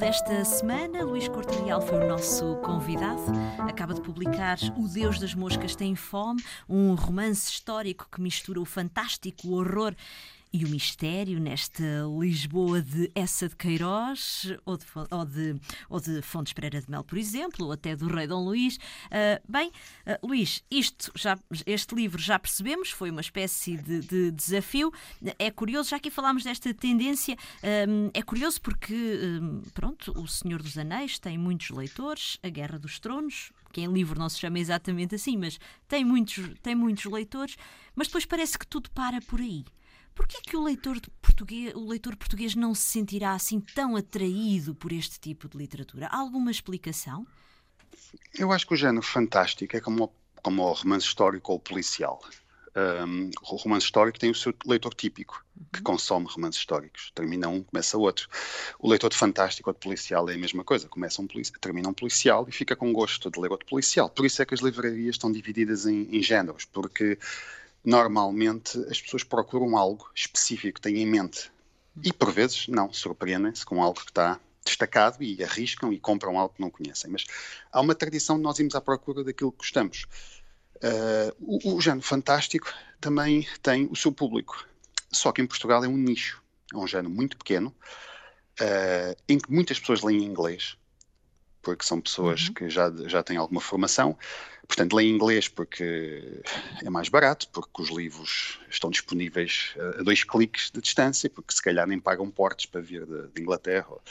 Esta semana, Luís Corte Real foi o nosso convidado. Acaba de publicar O Deus das Moscas Tem Fome, um romance histórico que mistura o fantástico, o horror e o mistério nesta Lisboa de Essa de Queiroz ou de, ou de, ou de Fontes Pereira de Mel, por exemplo, ou até do Rei Dom Luís. Uh, bem, uh, Luís, isto já, este livro já percebemos, foi uma espécie de, de desafio. É curioso, já que falámos desta tendência, um, é curioso porque, um, pronto, O Senhor dos Anéis tem muitos leitores, A Guerra dos Tronos, que em livro não se chama exatamente assim, mas tem muitos, tem muitos leitores, mas depois parece que tudo para por aí. Porquê é que o leitor, português, o leitor português não se sentirá assim tão atraído por este tipo de literatura? Há alguma explicação? Eu acho que o género fantástico é como, como o romance histórico ou policial. Um, o romance histórico tem o seu leitor típico, que consome romances históricos. Termina um, começa outro. O leitor de fantástico ou de policial é a mesma coisa. Começa um termina um policial e fica com gosto de ler outro policial. Por isso é que as livrarias estão divididas em, em géneros, porque normalmente as pessoas procuram algo específico, têm em mente. E por vezes, não, surpreendem-se com algo que está destacado e arriscam e compram algo que não conhecem. Mas há uma tradição de nós irmos à procura daquilo que gostamos. Uh, o, o género fantástico também tem o seu público. Só que em Portugal é um nicho. É um género muito pequeno, uh, em que muitas pessoas leem inglês, porque são pessoas uhum. que já, já têm alguma formação. Portanto, leem inglês porque é mais barato, porque os livros estão disponíveis a dois cliques de distância, porque se calhar nem pagam portes para vir de, de Inglaterra ou,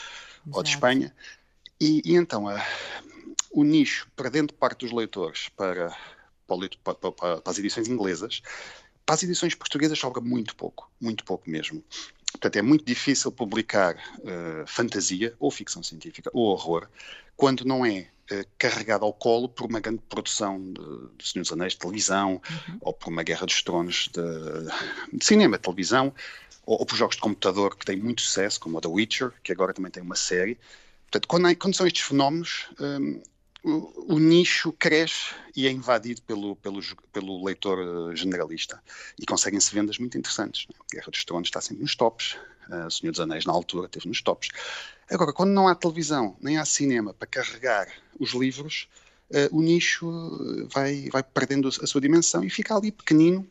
ou, de Espanha. E, e então, a, o nicho, perdendo parte dos leitores para, para, para, para, as edições inglesas, para as edições portuguesas sobra muito pouco, muito pouco mesmo. Portanto, é muito difícil publicar uh, fantasia, ou ficção científica, ou horror, quando não é uh, carregado ao colo por uma grande produção de, de Senhor dos Anéis de televisão, uhum. ou por uma Guerra dos Tronos de, de cinema, de televisão, ou, ou, por jogos de computador que têm muito sucesso, como o The Witcher, que agora também tem uma série. Portanto, quando, quando são estes fenómenos, um, o, o, nicho cresce e é invadido pelo, pelo, pelo leitor eh, generalista. E conseguem-se vendas muito interessantes. Né? Guerra dos Tronos está sempre nos tops, uh, Senhor dos Anéis, na altura, esteve nos tops. Agora, quando não há televisão, nem há cinema para carregar os livros, uh, o nicho vai, vai perdendo a sua dimensão e fica ali pequenino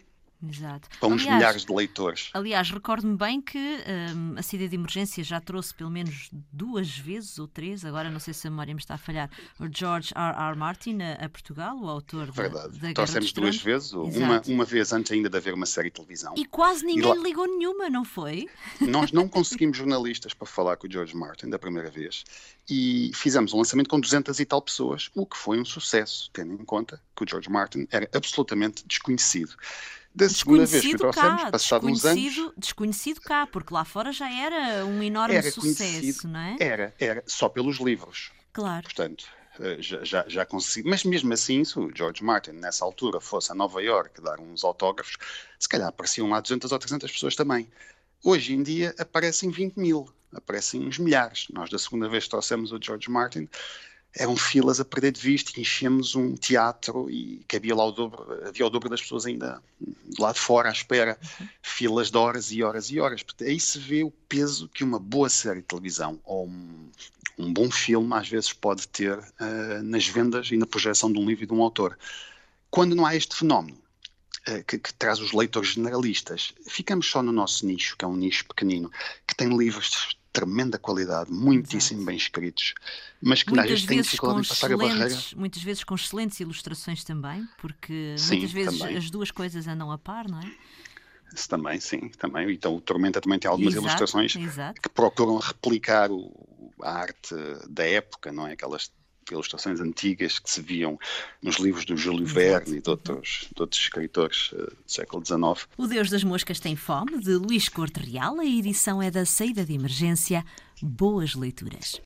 Exato. Para uns aliás, milhares de leitores. Aliás, recordo-me bem que um, a saída de emergência já trouxe pelo menos duas vezes ou três, agora não sei se a memória me está a falhar, o George R. R. Martin a, a Portugal, o autor Verdade. da, da Trouxemos duas vezes, uma, uma vez antes ainda de haver uma série de televisão. E quase ninguém lá... ligou nenhuma, não foi? Nós não conseguimos jornalistas para falar com o George Martin da primeira vez e fizemos um lançamento com 200 e tal pessoas, o que foi um sucesso, tendo em conta que o George Martin era absolutamente desconhecido da segunda vez que o trouxemos, cá, passado uns anos. Desconhecido cá, porque lá fora já era um enorme era sucesso, não é? Era, era, só pelos livros. Claro. Portanto, eh, já, já, já consegui. Mas mesmo assim, se o George Martin nessa altura fosse a Nova York dar uns autógrafos, se calhar apareciam lá 200 ou 300 pessoas também. Hoje em dia aparecem 20 mil, aparecem uns milhares. Nós da segunda vez trouxemos o George Martin eram filas a perder de vista, enchemos um teatro e cabia lá o dobro, havia o dobro das pessoas ainda lá de fora à espera, uhum. filas de horas e horas e horas. Portanto, aí se vê o peso que uma boa série de televisão ou um, um bom filme às vezes pode ter uh, nas vendas e na projeção de um livro e de um autor. Quando não há este fenómeno, uh, que, que, traz os leitores generalistas, ficamos só no nosso nicho, que é um nicho pequenino, que tem livros tremenda qualidade, muitíssimo Exato. bem escritos, mas que muitas às vezes têm dificuldade em passar a barreira. Muitas vezes com excelentes ilustrações também, porque sim, muitas vezes também. as duas coisas andam a par, não é? Isso também, sim, também. Então o Tormenta também tem algumas exato, ilustrações exato. que procuram replicar o, a arte da época, não é? Aquelas ilustrações antigas que se viam nos livros do Júlio Verne e de outros, de outros escritores uh, do século XIX. O Deus das Moscas tem fome, de Luís Corte Real. A edição é da saída de emergência. Boas leituras.